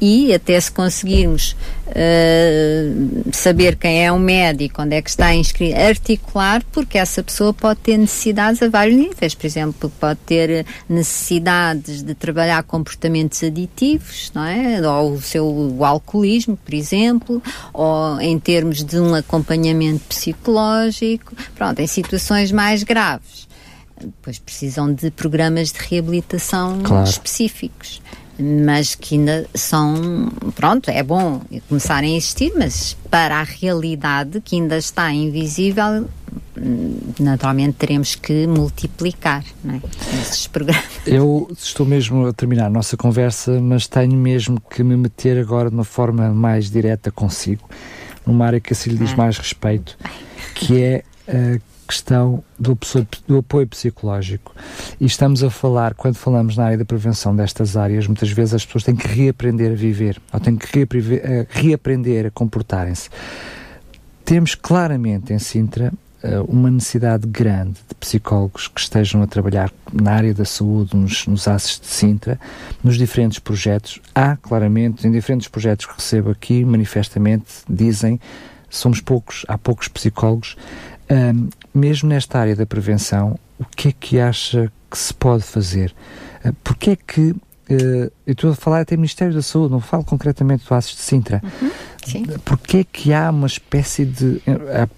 e até se conseguirmos uh, saber quem é o médico, onde é que está inscrito, articular, porque essa pessoa pode ter necessidades a vários níveis. Por exemplo, pode ter necessidades de trabalhar comportamentos aditivos, não é? Ou o seu o alcoolismo, por exemplo, ou em termos de um acompanhamento psicológico, pronto, em situações mais graves. Depois precisam de programas de reabilitação Claro. específicos mas que ainda são, pronto, é bom começarem a existir, mas para a realidade que ainda está invisível, naturalmente teremos que multiplicar é? esses programas. Eu estou mesmo a terminar a nossa conversa, mas tenho mesmo que me meter agora de uma forma mais direta consigo, numa área que assim lhe diz Ah. mais respeito, que é a questão do, do apoio psicológico. E estamos a falar, quando falamos na área da prevenção destas áreas, muitas vezes as pessoas têm que reaprender a viver, ou têm que eh, reaprender a comportarem-se. Temos claramente em Sintra eh, uma necessidade grande de psicólogos que estejam a trabalhar na área da saúde, nos, nos ACES de Sintra, nos diferentes projetos. Há, claramente, em diferentes projetos que recebo aqui, manifestamente, dizem somos poucos, há poucos psicólogos. Ahm, mesmo nesta área da prevenção, o que é que acha que se pode fazer? Uh, Porque é que, eh, eu estou a falar até Ministério da Saúde, não falo concretamente do ACES de Sintra, Sim. porque é que há uma espécie de.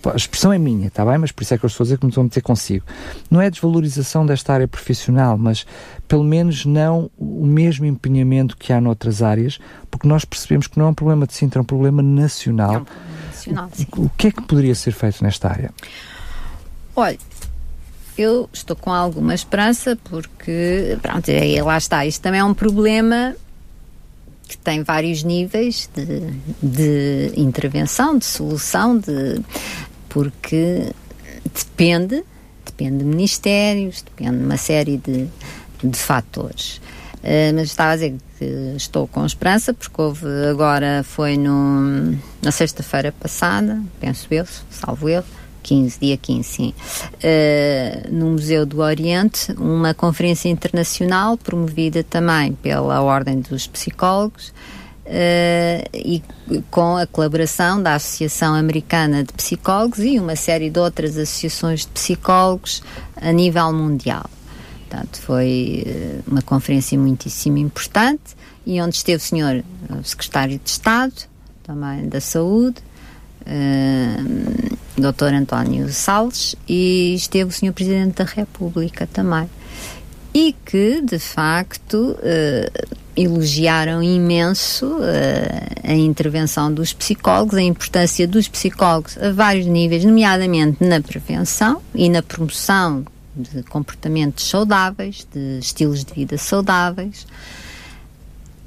A, expressão é minha, está bem? Mas por isso é que eu estou a dizer que me estou a meter consigo. Não é desvalorização desta área profissional, mas pelo menos não o mesmo empenhamento que há noutras áreas, porque nós percebemos que não é um problema de Sintra, é um problema nacional. É sim. O que é que poderia ser feito nesta área? Olha, eu estou com alguma esperança porque, pronto, aí lá está, isto também é um problema que tem vários níveis de, de intervenção, de solução, de, porque depende, depende de ministérios, depende de uma série de, de fatores. Uh, mas estava a dizer que estou com esperança, porque houve agora, foi no, na sexta-feira passada, penso eu, salvo eu, 15, dia 15, sim, uh, no Museu do Oriente, uma conferência internacional promovida também pela Ordem dos Psicólogos, Uh, e com a colaboração da Associação Americana de Psicólogos e uma série de outras associações de psicólogos a nível mundial. Portanto, foi uh, uma conferência muitíssimo importante e onde esteve o senhor secretário de Estado, também da Saúde, uh, Dr. António Salles, e esteve o senhor Presidente da República também. E que, de facto, uh, elogiaram imenso uh, a intervenção dos psicólogos, a importância dos psicólogos a vários níveis, nomeadamente na prevenção e na promoção de comportamentos saudáveis, de estilos de vida saudáveis.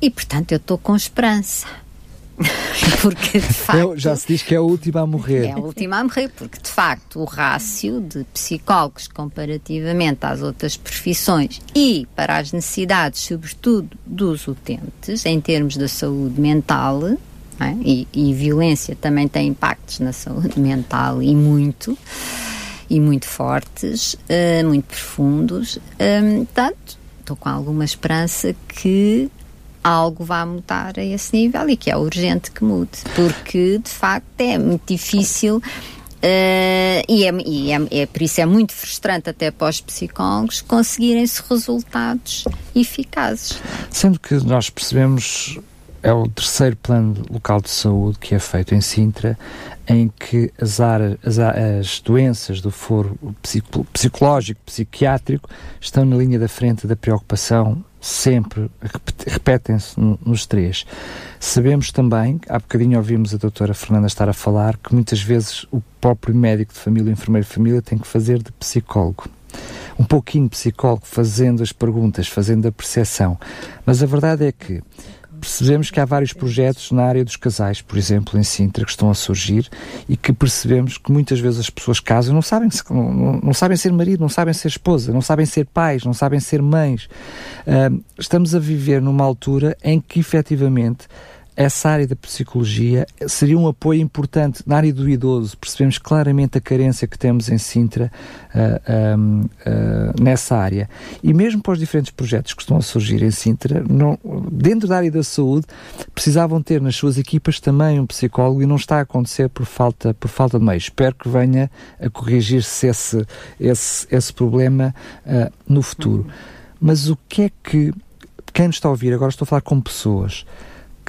E, portanto, eu estou com esperança. porque de facto. já se diz que é a última a morrer. É a última a morrer, porque de facto o rácio de psicólogos comparativamente às outras profissões e para as necessidades, sobretudo dos utentes, em termos da saúde mental, é? e, e violência também tem impactos na saúde mental e muito, e muito fortes, uh, muito profundos. Um, portanto, estou com alguma esperança que algo vá mudar a esse nível e que é urgente que mude, porque de facto é muito difícil. Uh, e, é, e é, é, por isso é muito frustrante até para os psicólogos conseguirem-se resultados eficazes. Sendo que nós percebemos é o terceiro plano local de saúde que é feito em Sintra, em que as, áreas, as, as doenças do foro psicológico, psiquiátrico, estão na linha da frente da preocupação sempre, repetem-se nos três. Sabemos também, há bocadinho ouvimos a doutora Fernanda estar a falar, que muitas vezes o próprio médico de família, o enfermeiro de família, tem que fazer de psicólogo. Um pouquinho psicólogo, fazendo as perguntas, fazendo a percepção. Mas a verdade é que percebemos que há vários projetos na área dos casais, por exemplo, em Sintra, que estão a surgir e que percebemos que muitas vezes as pessoas casam não sabem, não, não sabem ser marido, não sabem ser esposa, não sabem ser pais, não sabem ser mães. Uh, estamos a viver numa altura em que efetivamente essa área da psicologia seria um apoio importante na área do idoso. Percebemos claramente a carência que temos em Sintra uh, uh, nessa área. E mesmo para os diferentes projetos que estão a surgir em Sintra, não, dentro da área da saúde, precisavam ter nas suas equipas também um psicólogo e não está a acontecer por falta, por falta de meios. Espero que venha a corrigir-se esse, esse, esse problema uh, no futuro. Mas o que é que quem nos está a ouvir, agora estou a falar com pessoas,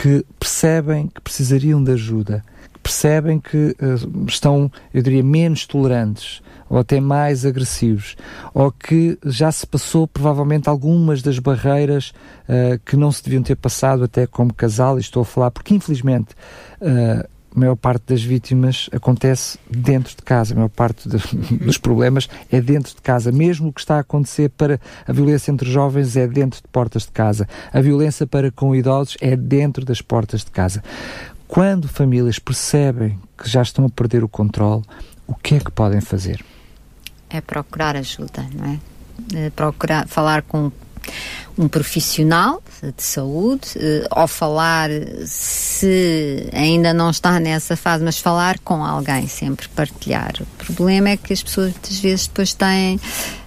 que percebem que precisariam de ajuda, que percebem que uh, estão, eu diria, menos tolerantes ou até mais agressivos, ou que já se passou provavelmente algumas das barreiras uh, que não se deviam ter passado até como casal, e estou a falar porque infelizmente uh, a maior parte das vítimas acontece dentro de casa, a maior parte de, dos problemas é dentro de casa. Mesmo o que está a acontecer para a violência entre jovens é dentro de portas de casa. A violência para com idosos é dentro das portas de casa. Quando famílias percebem que já estão a perder o controle, o que é que podem fazer? É procurar ajuda, não é? é procurar falar com um profissional de saúde, eh, ou falar, se ainda não está nessa fase, mas falar com alguém, sempre partilhar. O problema é que as pessoas muitas vezes depois têm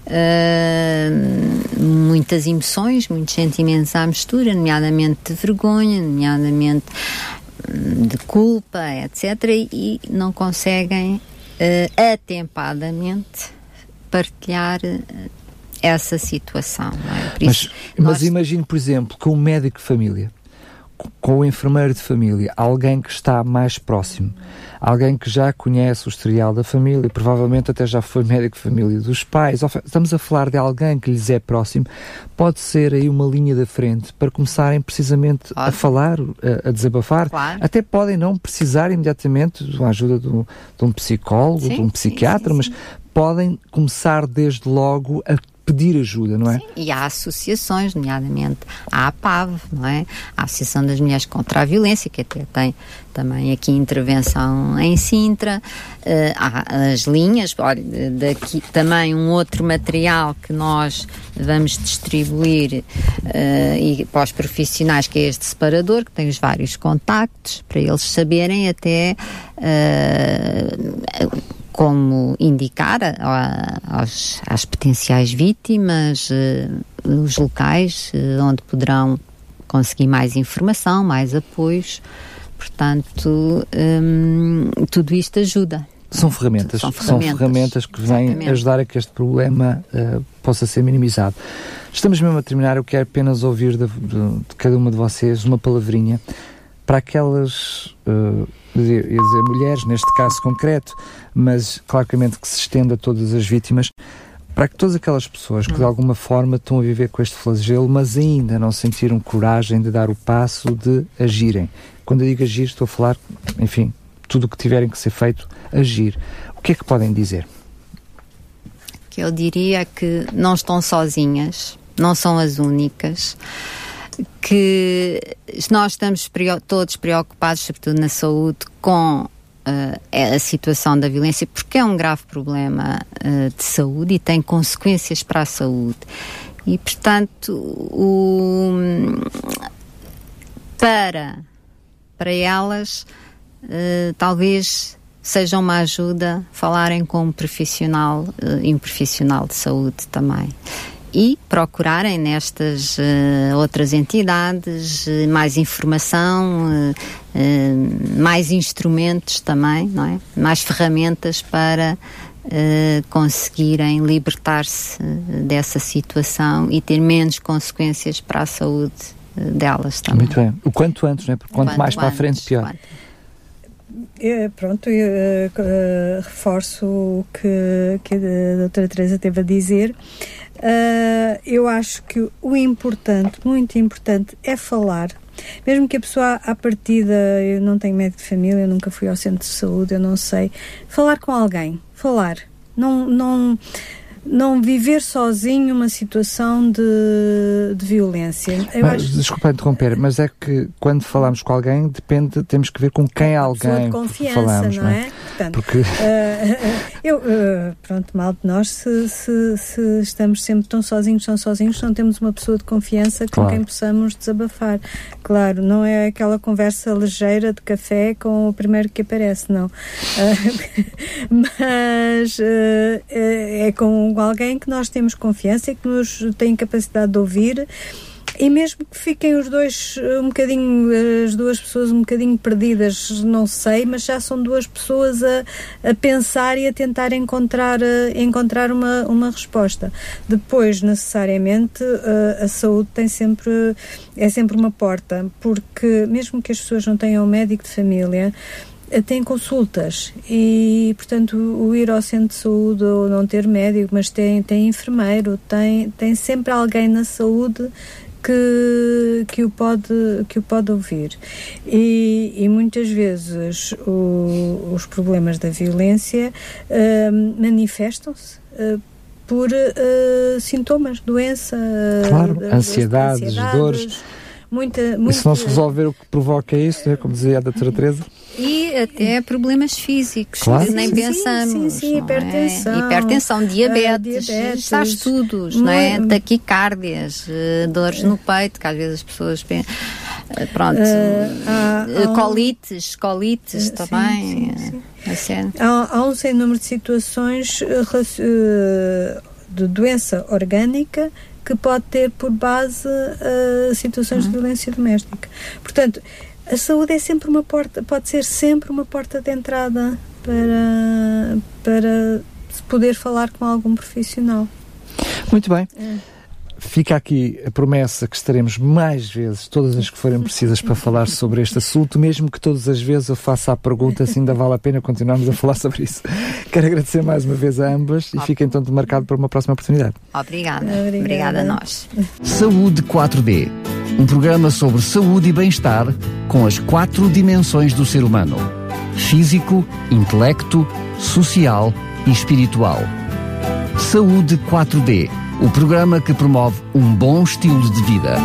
uh, muitas emoções, muitos sentimentos à mistura, nomeadamente de vergonha, nomeadamente hum, de culpa, etc., e não conseguem uh, atempadamente partilhar essa situação. É? mas, mas imagine, por exemplo, com um médico de família, com o enfermeiro de família, alguém que está mais próximo, alguém que já conhece o historial da família, provavelmente até já foi médico de família dos pais, estamos a falar de alguém que lhes é próximo, pode ser aí uma linha da frente para começarem precisamente a falar, a, a desabafar. Claro. Até podem não precisar imediatamente da ajuda de um, de um psicólogo, sim, de um psiquiatra, sim, sim, mas podem começar desde logo a pedir ajuda, não é? Sim, e há associações, nomeadamente a APAV, não é? A Associação das Mulheres contra a Violência, que até tem também aqui intervenção em Sintra, uh, há as linhas, olha, daqui também um outro material que nós vamos distribuir uh, e para os profissionais, que é este separador, que tem os vários contactos, para eles saberem até uh, como indicar a, aos, às potenciais vítimas os locais onde poderão conseguir mais informação, mais apoios Portanto, hum, tudo isto ajuda. São ferramentas, são ferramentas, são ferramentas que vêm Exatamente. ajudar a que este problema uh, possa ser minimizado. Estamos mesmo a terminar, eu quero apenas ouvir de, de, cada uma de vocês uma palavrinha para aquelas, uh, dizer, mulheres, neste caso concreto, mas claramente que se estenda a todas as vítimas, para que todas aquelas pessoas que de hum. alguma forma estão a viver com este flagelo, mas ainda não sentiram coragem de dar o passo de agirem. Quando eu digo agir, estou a falar, enfim, tudo o que tiverem que ser feito, agir. O que é que podem dizer? Que eu diria que não estão sozinhas, não são as únicas, que nós estamos todos preocupados, sobretudo na saúde, com uh, a situação da violência, porque é um grave problema uh, de saúde e tem consequências para a saúde. E, portanto, o, para para elas, uh, talvez seja uma ajuda falarem com um profissional e um profissional de saúde também. E procurarem nestas uh, outras entidades uh, mais informação, mais instrumentos também, não é? mais ferramentas para conseguirem libertar-se dessa situação e ter menos consequências para a saúde delas também. Muito bem. O quanto antes, né? Porque quanto, quanto mais antes, para a frente, pior. Quanto? É, pronto, eu, uh, uh, reforço o que, que a doutora Teresa teve a dizer. Uh, eu acho que o importante, muito importante, é falar. Mesmo que a pessoa, à partida, eu não tenho médico de família, eu nunca fui ao centro de saúde, eu não sei. Falar com alguém, falar. Não, não, não viver sozinho uma situação de, de violência. Eu mas, acho... Desculpa interromper, mas é que quando falamos com alguém, depende, temos que ver com quem alguém de confiança, falamos, não é? Não é? Portanto, Porque... Uh, eu, uh, pronto, mal de nós, se, se, se, estamos sempre tão sozinhos, tão sozinhos, não temos uma pessoa de confiança com claro. quem possamos desabafar. Claro, não é aquela conversa ligeira de café com o primeiro que aparece, não. Uh, mas é com com alguém que nós temos confiança e que nos tem capacidade de ouvir e mesmo que fiquem os dois um bocadinho, as duas pessoas um bocadinho perdidas, não sei, mas já são duas pessoas a, a pensar e a tentar encontrar, a, encontrar uma, uma resposta. Depois, necessariamente, a, a saúde tem sempre, é sempre uma porta, porque mesmo que as pessoas não tenham um médico de família, tem consultas e, portanto, o ir ao centro de saúde ou não ter médico, mas tem, tem enfermeiro, tem, tem sempre alguém na saúde que, que, o, pode, que o pode ouvir. E, e muitas vezes o, os problemas da violência uh, manifestam-se. Uh, por uh, sintomas, doença, claro, ansiedades, ansiedades, dores. Muita, muita... E se não se resolver o que provoca isso, né, como dizia a doutora Teresa? E até problemas físicos, claro. que nem sim, pensamos. Sim, sim, hipertensão. É? Hipertensão, diabetes, uh, diabetes está estudos, não é? Taquicárdias, uh, dores no peito, que às vezes as pessoas pensam. Uh, pronto, uh, colites, colites também. Sim, sim, há, há um sem número de situações de doença orgânica que pode ter por base uh, situações uhum. de violência doméstica. Portanto, a saúde é sempre uma porta, pode ser sempre uma porta de entrada para, para se poder falar com algum profissional. Muito bem. É. Fica aqui a promessa que estaremos mais vezes, todas as que forem precisas, para falar sobre este assunto, mesmo que todas as vezes eu faça a pergunta se ainda vale a pena continuarmos a falar sobre isso. Quero agradecer mais uma vez a ambas e fica então marcado para uma próxima oportunidade. Obrigada. Obrigada, Obrigada a nós. Saúde 4D um programa sobre saúde e bem-estar com as quatro dimensões do ser humano: físico, intelecto, social e espiritual. Saúde 4D o programa que promove um bom estilo de vida.